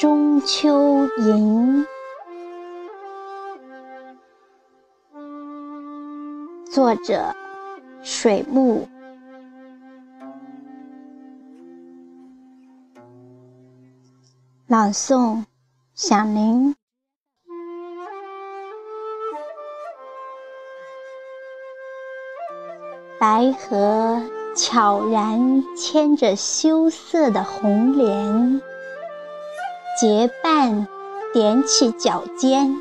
中秋吟》，作者水木，朗诵响铃。白荷悄然牵着羞涩的红莲，结伴踮起脚尖，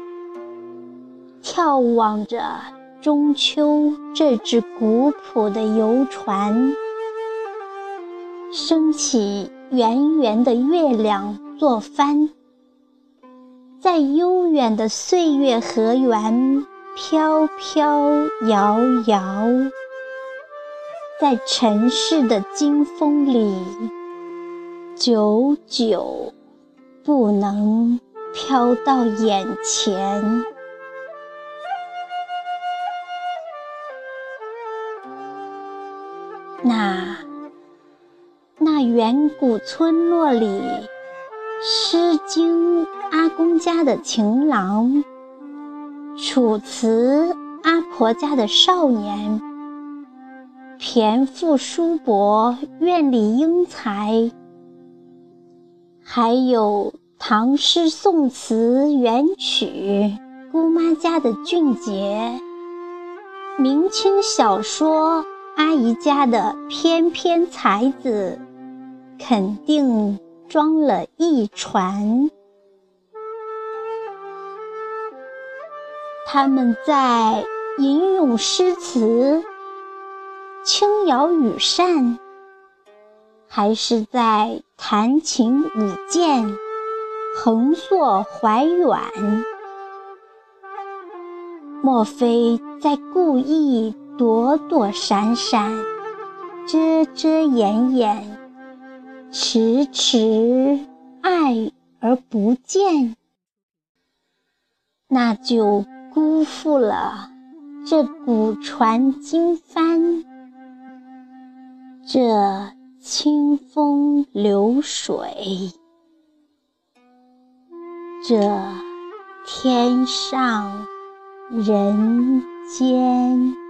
眺望着中秋这只古朴的游船，升起圆圆的月亮作帆，在悠远的岁月河源飘飘摇摇。在尘世的金风里，久久不能飘到眼前。那那远古村落里，《诗经》阿公家的情郎，《楚辞》阿婆家的少年。骈赋书博，院里英才；还有唐诗宋词元曲，姑妈家的俊杰；明清小说，阿姨家的翩翩才子，肯定装了一船。他们在吟咏诗词。轻摇羽扇，还是在弹琴舞剑，横槊怀远？莫非在故意躲躲闪闪，遮遮掩掩，迟迟爱而不见？那就辜负了这古船经帆。这清风流水，这天上人间。